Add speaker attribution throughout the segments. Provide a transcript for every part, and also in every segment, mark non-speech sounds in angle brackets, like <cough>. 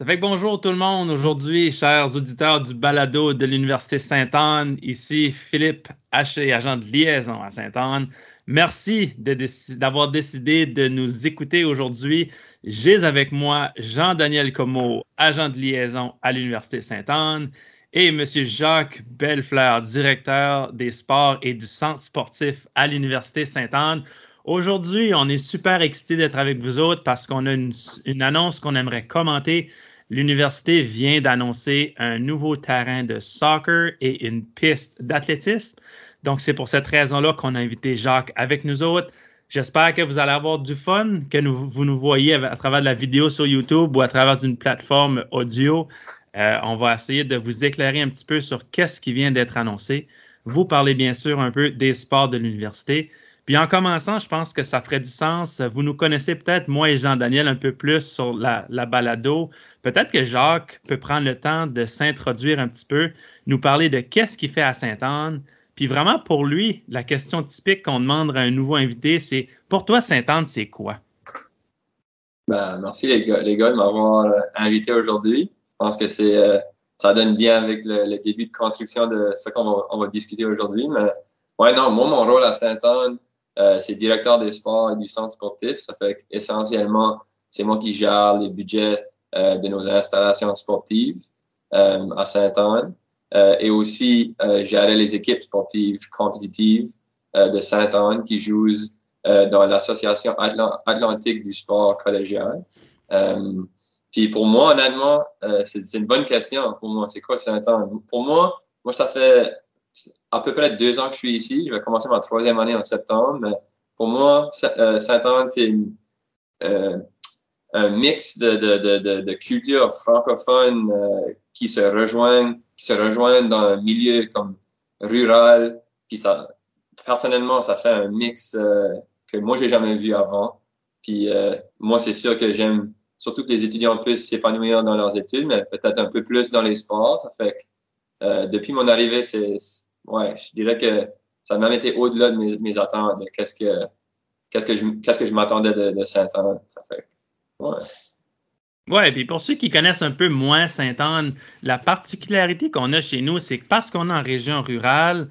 Speaker 1: Ça fait que bonjour tout le monde. Aujourd'hui, chers auditeurs du balado de l'Université Sainte-Anne, ici Philippe Haché, agent de liaison à Sainte-Anne. Merci d'avoir décidé de nous écouter aujourd'hui. J'ai avec moi Jean-Daniel Comeau, agent de liaison à l'Université Sainte-Anne, et M. Jacques Bellefleur, directeur des sports et du centre sportif à l'Université Sainte-Anne. Aujourd'hui, on est super excités d'être avec vous autres parce qu'on a une, une annonce qu'on aimerait commenter l'université vient d'annoncer un nouveau terrain de soccer et une piste d'athlétisme. Donc, c'est pour cette raison-là qu'on a invité Jacques avec nous autres. J'espère que vous allez avoir du fun, que vous nous voyez à, travers la vidéo sur YouTube ou à travers d'une plateforme audio. Euh, on va essayer de vous éclairer un petit peu sur qu'est-ce qui vient d'être annoncé. Vous parlez bien sûr un peu des sports de l'université. Puis en commençant, je pense que ça ferait du sens. Vous nous connaissez peut-être, moi et Jean-Daniel, un peu plus sur la, la balado. Peut-être que Jacques peut prendre le temps de s'introduire un petit peu, nous parler de qu'est-ce qu'il fait à Sainte-Anne. Puis vraiment, pour lui, la question typique qu'on demande à un nouveau invité, c'est pour toi, Sainte-Anne, c'est quoi?
Speaker 2: Ben, merci les gars, les gars de m'avoir euh, invité aujourd'hui. Je pense que c'est euh, ça donne bien avec le, début de construction de ce qu'on va, on va discuter aujourd'hui. Mais ouais, non, moi, mon rôle à Sainte-Anne, c'est directeur des sports et du centre sportif. Ça fait essentiellement, c'est moi qui gère les budgets euh, de nos installations sportives euh, à Sainte-Anne et aussi gérer les équipes sportives compétitives de Sainte-Anne qui jouent dans l'association atlantique du sport collégial. puis pour moi, honnêtement, c'est une bonne question pour moi. C'est quoi Sainte-Anne? Pour moi, moi, ça fait à peu près deux ans que je suis ici. Je vais commencer ma troisième année en septembre. Pour moi, euh, Saint-Anne, c'est euh, un mix de, de, de, de cultures francophones euh, qui se rejoignent, qui se rejoignent dans un milieu comme rural. Puis ça, personnellement, ça fait un mix que moi, j'ai jamais vu avant. Puis moi, c'est sûr que j'aime surtout que les étudiants puissent s'épanouir dans leurs études, mais peut-être un peu plus dans les sports. Ça fait que depuis mon arrivée, c'est ouais, je dirais que ça a même été au-delà de mes, attentes, qu'est-ce que, qu'est-ce que je, qu'est-ce que je m'attendais de, de Saint-Anne. Ça fait, ouais.
Speaker 1: Oui, puis pour ceux qui connaissent un peu moins Sainte-Anne, la particularité qu'on a chez nous, c'est que parce qu'on est en région rurale,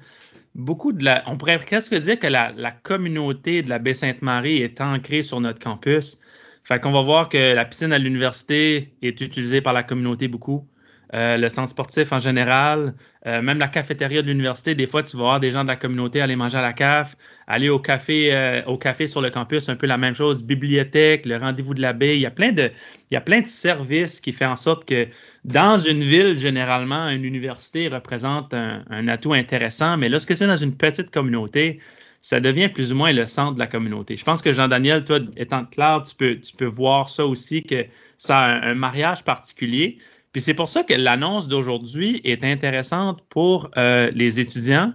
Speaker 1: beaucoup de la. On pourrait presque dire que la, la communauté de la Baie-Sainte-Marie est ancrée sur notre campus. Fait qu'on va voir que la piscine à l'université est utilisée par la communauté beaucoup. Euh, le centre sportif en général, euh, même la cafétéria de l'université. Des fois, tu vas voir des gens de la communauté aller manger à la caf, aller au café, euh, sur le campus, un peu la même chose. Bibliothèque, le rendez-vous de l'abbé. Il y a plein de, il y a plein de services qui font en sorte que dans une ville, généralement, une université représente un, atout intéressant. Mais lorsque c'est dans une petite communauté, ça devient plus ou moins le centre de la communauté. Je pense que Jean-Daniel, toi, étant clair, tu peux, tu peux voir ça aussi, que ça a un mariage particulier. Puis c'est pour ça que l'annonce d'aujourd'hui est intéressante pour euh, les étudiants,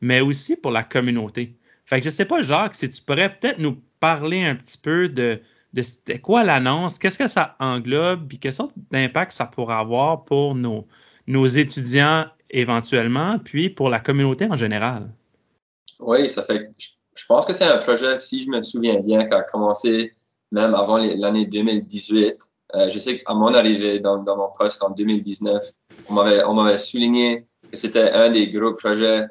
Speaker 1: mais aussi pour la communauté. Fait que je ne sais pas, Jacques, si tu pourrais peut-être nous parler un petit peu de, de c'était quoi l'annonce, qu'est-ce que ça englobe, puis quelle sorte d'impact ça pourrait avoir pour nos, nos étudiants éventuellement, puis pour la communauté en général?
Speaker 2: Oui, ça fait. Je pense que c'est un projet, si je me souviens bien, qui a commencé même avant l'année 2018. Euh, je sais qu'à mon arrivée dans, mon poste en 2019, on m'avait souligné que c'était un des gros projets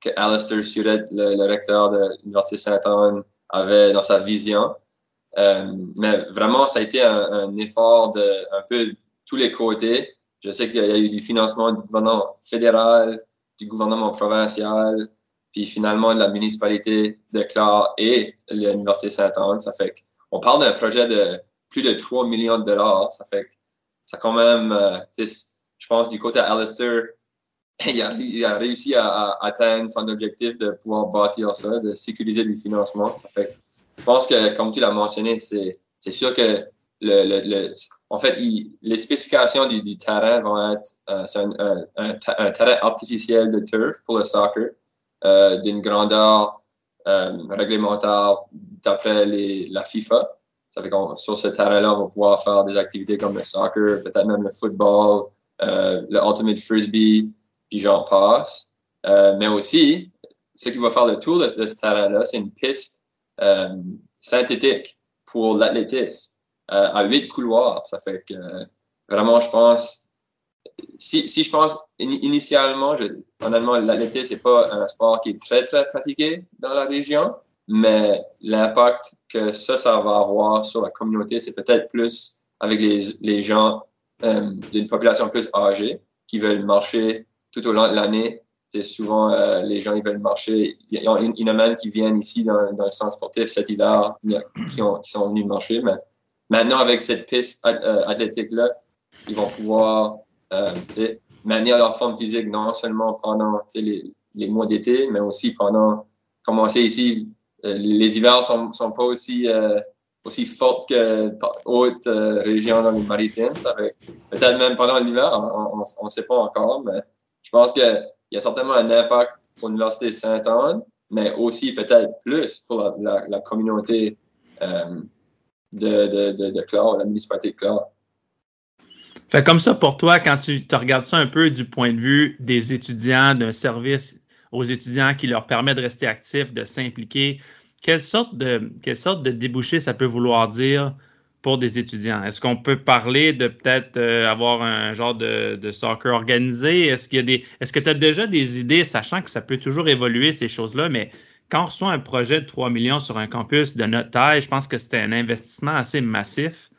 Speaker 2: que Alistair Surette, le, recteur de l'Université Saint-Anne, avait dans sa vision. Euh, mais vraiment, ça a été un, effort de un peu tous les côtés. Je sais qu'il y a eu du financement du gouvernement fédéral, du gouvernement provincial, puis finalement de la municipalité de Clare et l'Université Saint-Anne. Ça fait qu'on parle d'un projet de plus de 3 millions de dollars. Ça fait ça quand même, euh, je pense, du côté Alistair, <laughs> il a, réussi à, atteindre son objectif de pouvoir bâtir ça, de sécuriser le financement. Ça fait je pense que, comme tu l'as mentionné, c'est sûr que le, en fait, les spécifications du, terrain vont être euh, un, terrain artificiel de turf pour le soccer euh, d'une grandeur réglementaire d'après la FIFA. Sur ce terrain-là, on va pouvoir faire des activités comme le soccer, peut-être même le football, euh, le ultimate frisbee, puis j'en passe. Euh, mais aussi, ce qui va faire le tour de, ce terrain-là, c'est une piste euh, synthétique pour l'athlétisme à huit couloirs. Ça fait que vraiment, je pense, si, je pense initialement, je, l'été, c'est pas un sport qui est très, très pratiqué dans la région, mais l'impact que ça, ça va avoir sur la communauté, c'est peut-être plus avec les, les gens euh, d'une population plus âgée qui veulent marcher tout au long de l'année. C'est souvent euh, les gens ils veulent marcher. Il y, en a même qui viennent ici dans, dans le centre sportif cet hiver qui, ont, qui sont venus marcher. Mais maintenant, avec cette piste euh, athlétique-là, ils vont pouvoir maintenir leur forme physique non seulement pendant les, les, mois d'été, mais aussi pendant commencer ici. Euh, les hivers sont, sont pas aussi euh, aussi fortes que haute régions dans les maritimes. Peut-être même pendant l'hiver, on ne sait pas encore, mais je pense qu'il y a certainement un impact pour l'Université Sainte-Anne, mais aussi peut-être plus pour la, communauté euh, de, de, de, Clare, la municipalité de Clare.
Speaker 1: Fait comme ça, pour toi, quand tu te regardes ça un peu du point de vue des étudiants, d'un service aux étudiants qui leur permet de rester actifs, de s'impliquer, quelle sorte de, quelle débouché ça peut vouloir dire pour des étudiants? Est-ce qu'on peut parler de peut-être euh, avoir un genre de, de soccer organisé? Est-ce qu'il y a que tu as déjà des idées, sachant que ça peut toujours évoluer, ces choses-là, mais quand on reçoit un projet de 3 millions sur un campus de notre taille, je pense que c'était un investissement assez massif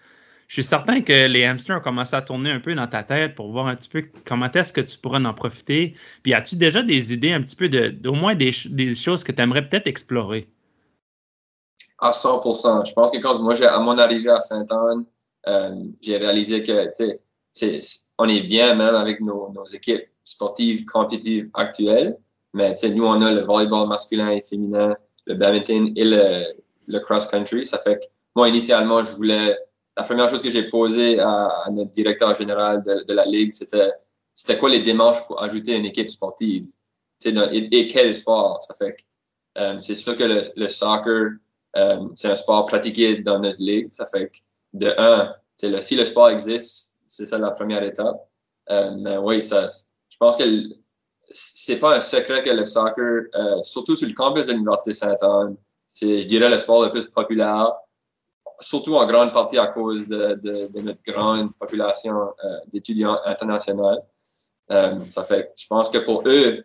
Speaker 1: je suis certain que les hamsters ont commencé à tourner un peu dans ta tête pour voir un petit peu comment est-ce que tu pourrais en profiter. Puis as-tu déjà des idées un petit peu de, au moins des, choses que tu aimerais peut-être explorer?
Speaker 2: À 100% Je pense que quand moi, à mon arrivée à Sainte-Anne, euh, j'ai réalisé que c'est, on est bien même avec nos, équipes sportives compétitives actuelles. Mais nous, on a le volleyball masculin et féminin, le badminton et le, le cross-country. Ça fait que moi, initialement, je voulais la première chose que j'ai posée à, notre directeur général de, la Ligue, c'était c'était quoi les démarches pour ajouter une équipe sportive? Et, quel sport. Ça fait euh, c'est sûr que le, soccer, euh, c'est un sport pratiqué dans notre ligue. Ça fait que de un, le, si le sport existe, c'est ça la première étape. Euh, mais oui, ça, je pense que c'est pas un secret que le soccer, surtout sur le campus de l'Université Sainte-Anne, c'est, je dirais, le sport le plus populaire surtout en grande partie à cause de, notre grande population euh, d'étudiants internationaux. Euh, ça fait, je pense que pour eux,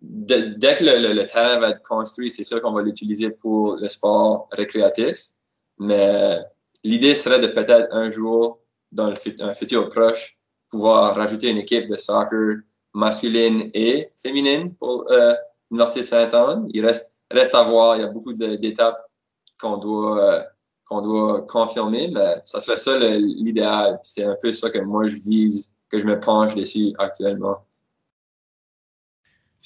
Speaker 2: dès que le, terrain va être construit, c'est sûr qu'on va l'utiliser pour le sport récréatif. Mais l'idée serait de peut-être un jour, dans le, un futur proche, pouvoir rajouter une équipe de soccer masculine et féminine pour euh, l'Université Sainte-Anne. Il reste à voir, il y a beaucoup d'étapes qu'on doit, euh, qu'on doit confirmer, mais ça serait ça l'idéal. C'est un peu ça que moi je vise, que je me penche dessus actuellement.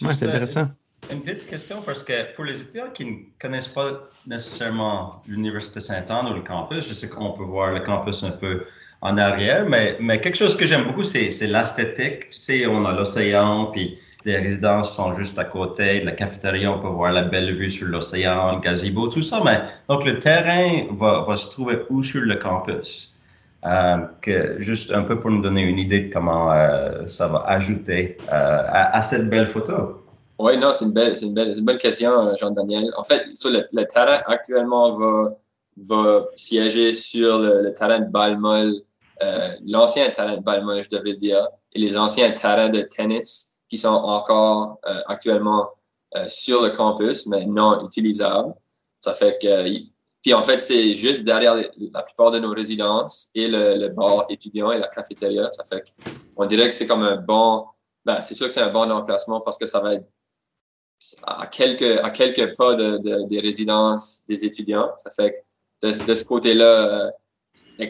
Speaker 1: Oui, c'est intéressant.
Speaker 3: Une petite question, parce que pour les étudiants qui ne connaissent pas nécessairement l'Université Sainte-Anne ou le campus, je sais qu'on peut voir le campus un peu en arrière, mais, mais quelque chose que j'aime beaucoup, c'est l'esthétique. Tu sais, on a l'océan, puis les résidences sont juste à côté de la cafétéria, on peut voir la belle vue sur l'océan, le gazebo, tout ça. Mais donc le terrain va, se trouver où sur le campus? Euh, juste un peu pour nous donner une idée de comment euh, ça va ajouter euh, à, cette belle photo.
Speaker 2: Oui, non, c'est une belle, une belle, une belle question, Jean-Daniel. En fait, le, terrain actuellement va, va siéger sur le, terrain de Balmol, l'ancien terrain de Balmol, je devrais dire, et les anciens terrains de tennis qui sont encore euh, actuellement euh, sur le campus, mais non utilisables. Ça fait que, puis en fait, c'est juste derrière la plupart de nos résidences et le, bar étudiant et la cafétéria. Ça fait qu'on dirait que c'est comme un bon, ben, c'est sûr que c'est un bon emplacement parce que ça va être à quelques, à quelques pas de, des résidences des étudiants. Ça fait que de, ce côté-là, euh,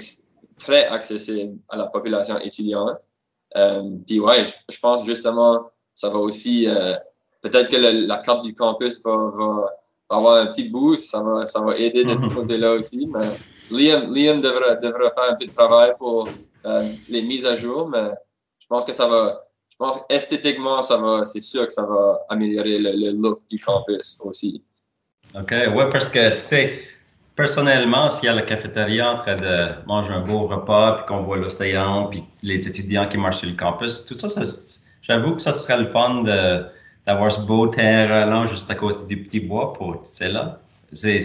Speaker 2: très accessible à la population étudiante. Euh, puis ouais, je, pense justement, ça va aussi, euh, peut-être que la carte du campus va, avoir un petit boost, ça va, ça va aider de ce côté-là aussi. Mais Liam, Liam devra, devra, faire un peu de travail pour euh, les mises à jour, mais je pense que ça va, je pense esthétiquement, ça va, c'est sûr que ça va améliorer le, le look du campus aussi.
Speaker 3: OK, ouais, parce que, tu sais, personnellement, s'il y a la cafétéria en train de manger un beau repas, puis qu'on voit l'océan, puis les étudiants qui marchent sur le campus, tout ça, j'avoue que ça serait le fun d'avoir ce beau terrain-là juste à côté du petit bois pour c'est là. C'est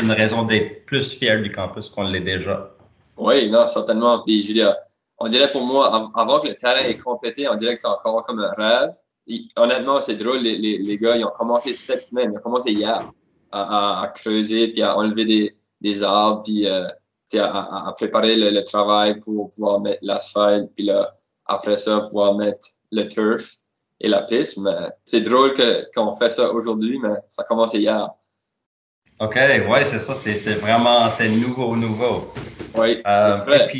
Speaker 3: une raison d'être plus fier du campus qu'on l'est déjà.
Speaker 2: Oui, non, certainement. Puis, dire, on dirait pour moi, avant que le terrain est complété, on dirait que c'est encore comme un rêve. honnêtement, c'est drôle, les, les, les, gars, ils ont commencé cette semaine, ils ont commencé hier à, à, creuser, puis à enlever des, des arbres, puis euh, à, à, préparer le, travail pour pouvoir mettre l'asphalte, puis là, après ça, pouvoir mettre le turf et la piste. Mais c'est drôle qu'on fait ça aujourd'hui, mais ça a commencé hier.
Speaker 3: OK, ouais, c'est ça, c'est vraiment, c'est nouveau, nouveau.
Speaker 2: Oui, euh, c'est vrai.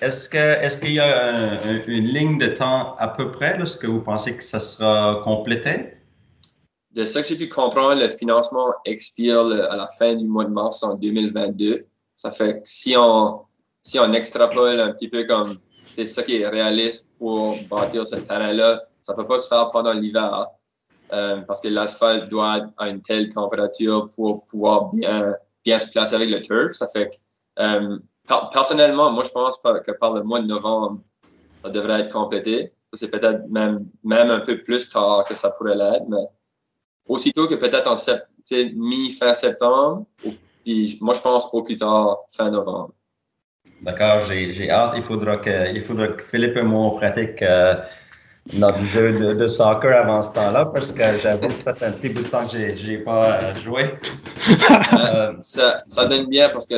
Speaker 3: Est-ce que est-ce qu'il y a une ligne de temps à peu près, là, ce que vous pensez que ça sera complété?
Speaker 2: De ce que j'ai pu comprendre, le financement expire à la fin du mois de mars en 2022. Ça fait que si on, si on extrapole un petit peu comme c'est ça qui est réaliste pour bâtir ce terrain-là, ça ne peut pas se faire pendant l'hiver euh, parce que l'asphalte doit être à une telle température pour pouvoir bien, bien se placer avec le turf. Ça fait que euh, personnellement, moi, je pense que par le mois de novembre, ça devrait être complété. Ça, c'est peut-être même, même un peu plus tard que ça pourrait l'être, mais aussitôt que peut-être en mi-fin septembre, puis moi, je pense au plus tard, fin novembre.
Speaker 3: D'accord, j'ai hâte. Il faudra, que, il faudra que Philippe et moi, on pratique euh, notre jeu de, soccer avant ce temps-là, parce que j'avoue que ça fait un petit bout de temps que je n'ai pas euh, joué. <laughs>
Speaker 2: Euh, ça, ça, donne bien parce que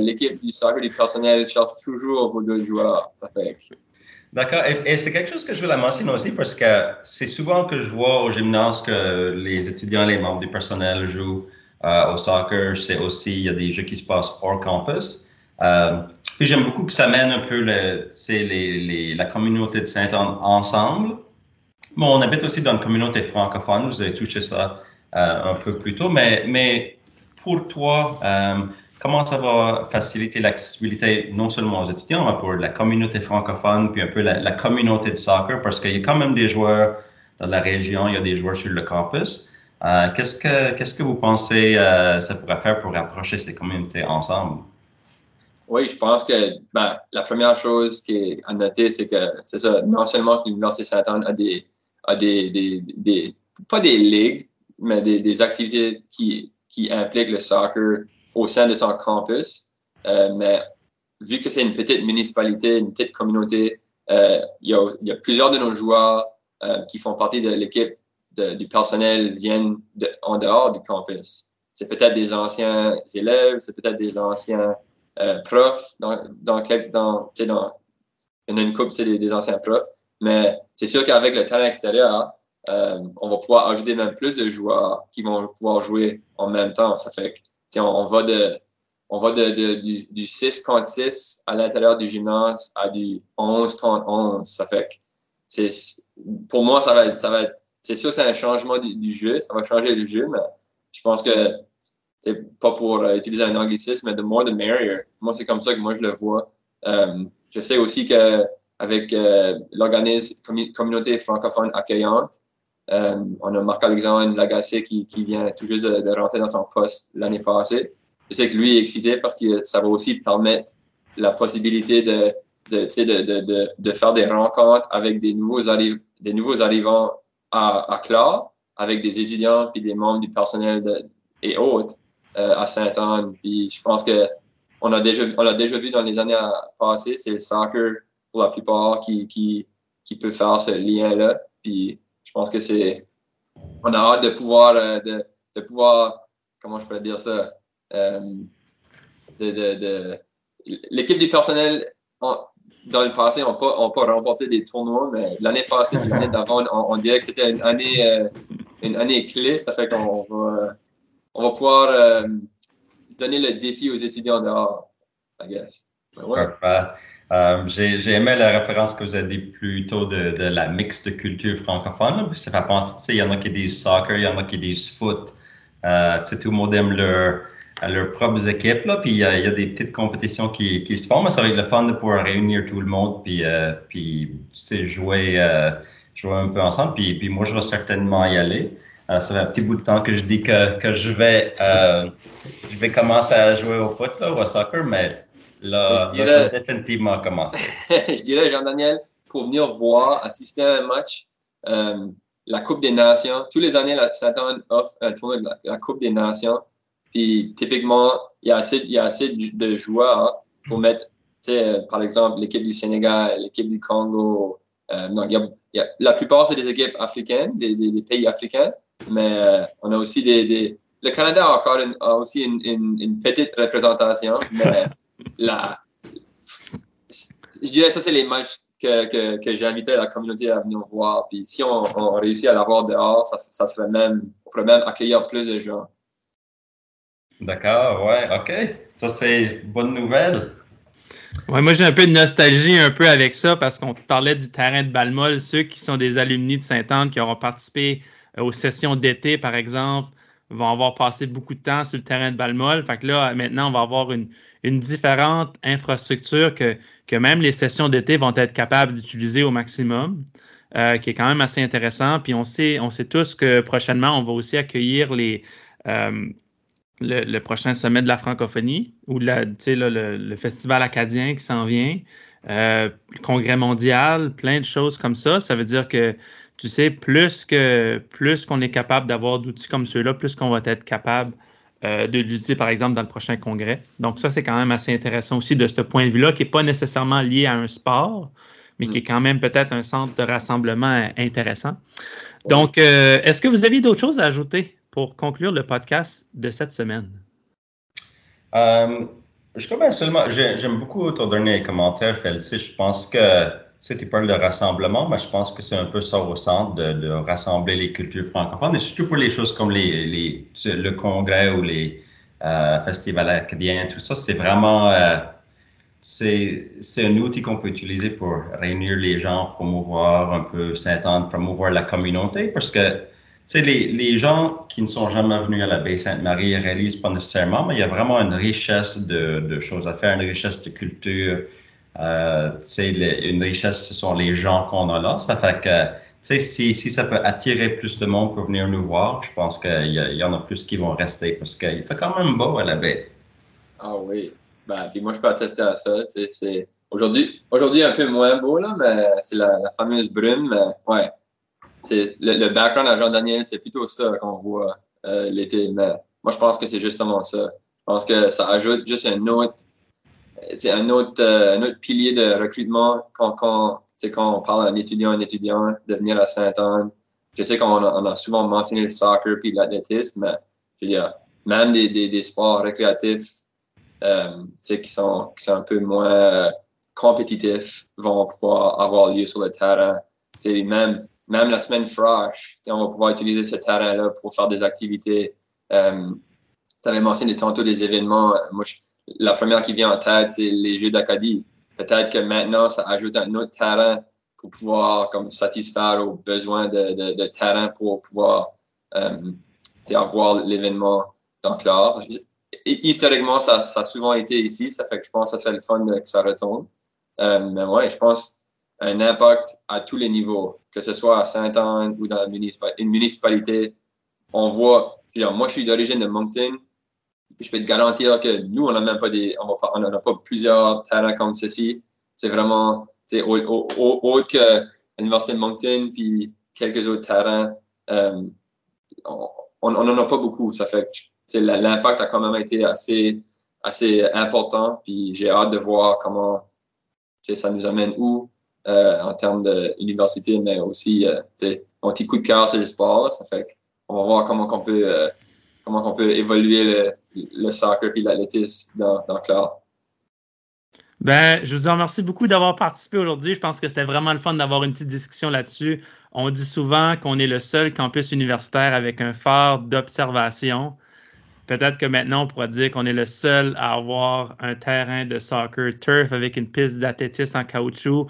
Speaker 2: l'équipe du soccer, du personnel, cherche toujours vos deux joueurs. Ça fait.
Speaker 3: D'accord. Et, c'est quelque chose que je veux la mentionner aussi parce que c'est souvent que je vois au gymnase que les étudiants, les membres du personnel jouent euh, au soccer. C'est aussi, il y a des jeux qui se passent hors campus. puis j'aime beaucoup que ça mène un peu la communauté de Saint-Anne ensemble. Bon, on habite aussi dans une communauté francophone. Vous avez touché ça un peu plus tôt. Mais, mais pour toi, euh, comment ça va faciliter l'accessibilité non seulement aux étudiants, mais pour la communauté francophone, puis un peu la, communauté de soccer, parce qu'il y a quand même des joueurs dans la région, il y a des joueurs sur le campus. Euh, qu'est-ce que vous pensez euh, ça pourrait faire pour rapprocher ces communautés ensemble?
Speaker 2: Oui, je pense que ben, la première chose qui est à noter, c'est que c'est ça, non seulement que l'Université Saint-Anne a des, a des, des, pas des ligues, mais des, activités qui qui implique le soccer au sein de son campus. Euh, mais vu que c'est une petite municipalité, une petite communauté, euh, il, y a, plusieurs de nos joueurs euh, qui font partie de l'équipe du personnel viennent en dehors du campus. C'est peut-être des anciens élèves, c'est peut-être des anciens profs. Dans, dans, dans, il y en a une couple, c'est des, anciens profs. Mais c'est sûr qu'avec le talent extérieur, on va pouvoir ajouter même plus de joueurs qui vont pouvoir jouer en même temps. Ça fait que, on, va de, on va de, du, 6 contre 6 à l'intérieur du gymnase à du 11 contre 11. Ça fait que, c'est, pour moi, ça va être, ça va être, c'est sûr, c'est un changement du, jeu. Ça va changer le jeu, mais je pense que c'est pas pour euh, utiliser un anglicisme, mais the more the merrier. Moi, c'est comme ça que moi je le vois. Euh, je sais aussi que avec l'organisme communauté francophone accueillante, euh, on a Marc-Alexandre Lagacé qui, qui, vient tout juste de, rentrer dans son poste l'année passée. Je sais que lui est excité parce que ça va aussi permettre la possibilité de, de, de, de, de faire des rencontres avec des nouveaux, des nouveaux arrivants à, à avec des étudiants puis des membres du personnel et autres euh, à Sainte-Anne. Puis je pense que on a déjà, l'a déjà vu dans les années passées, c'est le soccer pour la plupart qui, qui, qui peut faire ce lien-là. Puis je pense que c'est. On a hâte de pouvoir, euh, de, de, pouvoir, comment je pourrais dire ça, euh, de, de, l'équipe du personnel, dans le passé, n'a pas, pas remporté des tournois, mais l'année passée, l'année <laughs> d'avant, on, dirait que c'était une année, euh, une année clé. Ça fait qu'on va, on va pouvoir donner le défi aux étudiants dehors, I guess.
Speaker 3: Ouais. Euh, j'ai aimé la référence que vous avez dit plus tôt de, de la mixte culture francophone. Ça fait penser, il y en a qui disent soccer, il y en a qui disent foot. Euh, tout le monde aime leur, leurs propres équipes. Là, puis il y, a, il y, a, des petites compétitions qui, qui, se font, mais ça va être le fun de pouvoir réunir tout le monde puis, euh, puis jouer, euh, jouer un peu ensemble. Puis, puis moi, je vais certainement y aller. Euh, ça fait un petit bout de temps que je dis que, que je, vais, je vais commencer à jouer au foot là, ou au soccer, mais Je dirais, définitivement <laughs>
Speaker 2: je dirais, Jean-Daniel, pour venir voir, assister à un match, euh, la Coupe des Nations, tous les années, la Satan offre un tournoi de la, Coupe des Nations. Puis typiquement, il y a assez, il y a assez de joueurs pour mettre par exemple, l'équipe du Sénégal, l'équipe du Congo. donc, la plupart, c'est des équipes africaines, des, pays africains, mais on a aussi des, Le Canada a encore a aussi une, petite représentation, mais <laughs> la, je dirais que ça, c'est les matchs que, que, que j'ai invité la communauté à venir voir. Puis si on, réussit à l'avoir dehors, ça, ça, serait même, on pourrait même accueillir plus de gens.
Speaker 3: D'accord, ouais, OK. Ça, c'est bonne nouvelle.
Speaker 1: Ouais, moi, j'ai un peu de nostalgie un peu avec ça parce qu'on parlait du terrain de Balmol. Ceux qui sont des alumni de Sainte-Anne qui auront participé euh, aux sessions d'été, par exemple, vont avoir passé beaucoup de temps sur le terrain de Balmol. Fait que là, maintenant, on va avoir une, une différente infrastructure que, que même les sessions d'été vont être capables d'utiliser au maximum, euh, qui est quand même assez intéressant. Puis on sait, on sait tous que prochainement, on va aussi accueillir les, euh, le, prochain sommet de la francophonie ou le, festival acadien qui s'en vient, euh, le congrès mondial, plein de choses comme ça. Ça veut dire que tu sais, plus que plus qu'on est capable d'avoir d'outils comme ceux-là, plus qu'on va être capable euh, de l'utiliser, par exemple, dans le prochain congrès. Donc, ça, c'est quand même assez intéressant aussi de ce point de vue-là, qui n'est pas nécessairement lié à un sport, mais qui est quand même peut-être un centre de rassemblement intéressant. Donc, euh, est-ce que vous aviez d'autres choses à ajouter pour conclure le podcast de cette semaine?
Speaker 3: Euh, je commence seulement, j'aime beaucoup ton dernier commentaire, Félicie. Je pense que sais, tu parles de rassemblement, mais je pense que c'est un peu ça au centre, de, rassembler les cultures francophones, et surtout pour les choses comme les, les le congrès ou les euh, festivals acadiens, tout ça, c'est vraiment, euh, c'est un outil qu'on peut utiliser pour réunir les gens, promouvoir un peu Sainte-Anne, promouvoir la communauté, parce que tu les, les gens qui ne sont jamais venus à la baie Sainte-Marie ne réalisent pas nécessairement, mais il y a vraiment une richesse de, de choses à faire, une richesse de culture, euh, une richesse, ce sont les gens qu'on a là. Ça fait que si, si ça peut attirer plus de monde pour venir nous voir, je pense qu'il y, en a plus qui vont rester parce qu'il fait quand même beau à la baie.
Speaker 2: Ah oui. Ben, puis moi, je peux attester à ça. C'est aujourd'hui, aujourd'hui un peu moins beau, là, mais c'est la, fameuse brume. Mais ouais, c'est le, le, background à Jean-Daniel, c'est plutôt ça qu'on voit euh, l'été. Mais moi, je pense que c'est justement ça. Je pense que ça ajoute juste un autre c'est un autre, euh, un autre pilier de recrutement quand, quand, quand on parle d'un étudiant, un étudiant de venir à Sainte-Anne. Je sais qu'on a, souvent mentionné le soccer puis l'athlétisme, mais je veux dire, même des, des, sports récréatifs euh, qui, sont, qui sont un peu moins euh, compétitifs vont pouvoir avoir lieu sur le terrain. même, même la semaine fraîche, on va pouvoir utiliser ce terrain-là pour faire des activités. Euh, tu avais mentionné tantôt des événements. Moi, la première qui vient en tête, c'est les Jeux d'Acadie. Peut-être que maintenant, ça ajoute un autre terrain pour pouvoir comme, satisfaire aux besoins de, de, terrain pour pouvoir euh, avoir l'événement dans l'art. Historiquement, ça, a souvent été ici. Ça fait que je pense que ça fait le fun que ça retourne. Euh, mais ouais, je pense un impact à tous les niveaux, que ce soit à Saint-Anne ou dans une municipalité. On voit, moi, je suis d'origine de Moncton je peux te garantir que nous, on n'a même pas des, on n'a pas plusieurs terrains comme ceci. C'est vraiment, autre que l'Université de Moncton, puis quelques autres terrains, euh, on n'en a pas beaucoup. Ça fait l'impact a quand même été assez, assez important, puis j'ai hâte de voir comment ça nous amène où euh, en termes d'université, mais aussi euh, mon petit coup de cœur, c'est le sport. Ça fait on va voir comment on peut comment on peut évoluer le, le soccer et l'athlétisme dans, dans Cloud.
Speaker 1: Ben, je vous remercie beaucoup d'avoir participé aujourd'hui. Je pense que c'était vraiment le fun d'avoir une petite discussion là-dessus. On dit souvent qu'on est le seul campus universitaire avec un phare d'observation. Peut-être que maintenant, on pourra dire qu'on est le seul à avoir un terrain de soccer turf avec une piste d'athlétisme en caoutchouc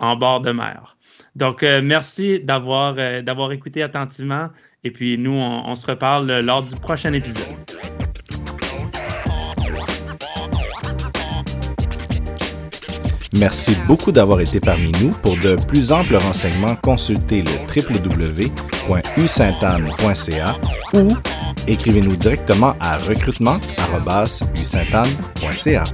Speaker 1: en bord de mer. Donc, euh, merci d'avoir euh, d'avoir écouté attentivement. Et puis, nous, on se reparle lors du prochain épisode.
Speaker 4: Merci beaucoup d'avoir été parmi nous. Pour de plus amples renseignements, consultez le www.usaintanne.ca ou écrivez-nous directement à recrutement.usaintanne.ca.